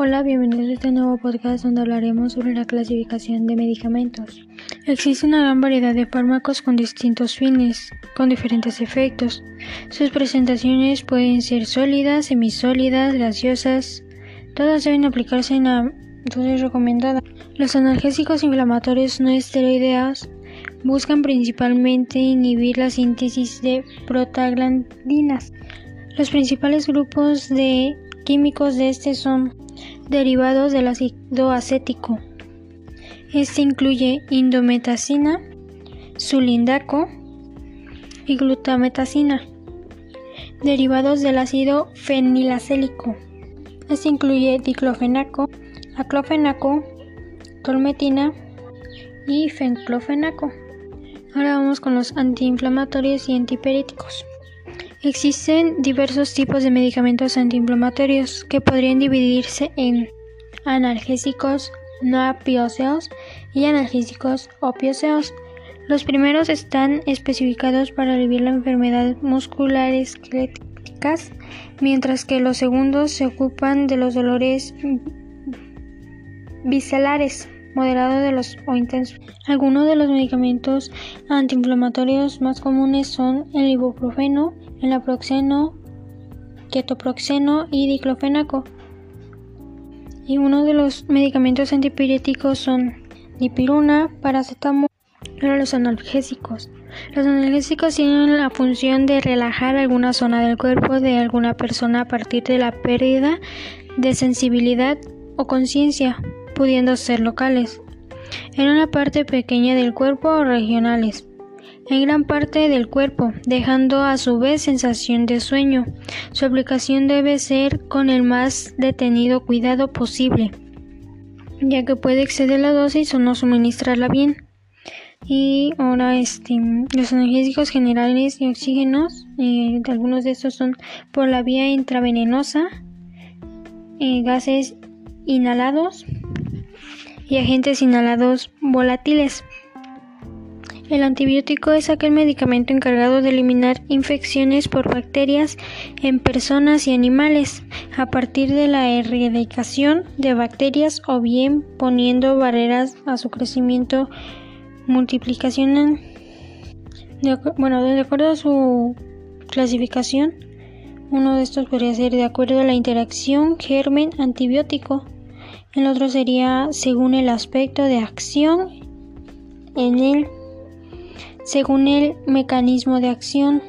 Hola, bienvenidos a este nuevo podcast donde hablaremos sobre la clasificación de medicamentos. Existe una gran variedad de fármacos con distintos fines, con diferentes efectos. Sus presentaciones pueden ser sólidas, semisólidas, gaseosas. Todas deben aplicarse en la dosis recomendada. Los analgésicos inflamatorios no esteroideos buscan principalmente inhibir la síntesis de prostaglandinas. Los principales grupos de químicos de este son derivados del ácido acético. Este incluye indometacina, sulindaco y glutametacina, derivados del ácido fenilacélico. Este incluye diclofenaco, aclofenaco, tolmetina y fenclofenaco. Ahora vamos con los antiinflamatorios y antipiréticos. Existen diversos tipos de medicamentos antiinflamatorios que podrían dividirse en analgésicos no opioideos y analgésicos opioideos. Los primeros están especificados para aliviar la enfermedad musculares esqueléticas, mientras que los segundos se ocupan de los dolores viscelares moderado de los o intensos. Algunos de los medicamentos antiinflamatorios más comunes son el ibuprofeno, el naproxeno, ketoproxeno y diclofenaco. Y uno de los medicamentos antipiréticos son dipirona, paracetamol y los analgésicos. Los analgésicos tienen la función de relajar alguna zona del cuerpo de alguna persona a partir de la pérdida de sensibilidad o conciencia pudiendo ser locales, en una parte pequeña del cuerpo o regionales, en gran parte del cuerpo, dejando a su vez sensación de sueño. Su aplicación debe ser con el más detenido cuidado posible, ya que puede exceder la dosis o no suministrarla bien. Y ahora este, los analgésicos generales y oxígenos, eh, algunos de estos son por la vía intravenosa, eh, gases inhalados, y agentes inhalados volátiles. El antibiótico es aquel medicamento encargado de eliminar infecciones por bacterias en personas y animales a partir de la erradicación de bacterias o bien poniendo barreras a su crecimiento, multiplicación. bueno, de acuerdo a su clasificación, uno de estos podría ser de acuerdo a la interacción germen-antibiótico. El otro sería según el aspecto de acción en el según el mecanismo de acción.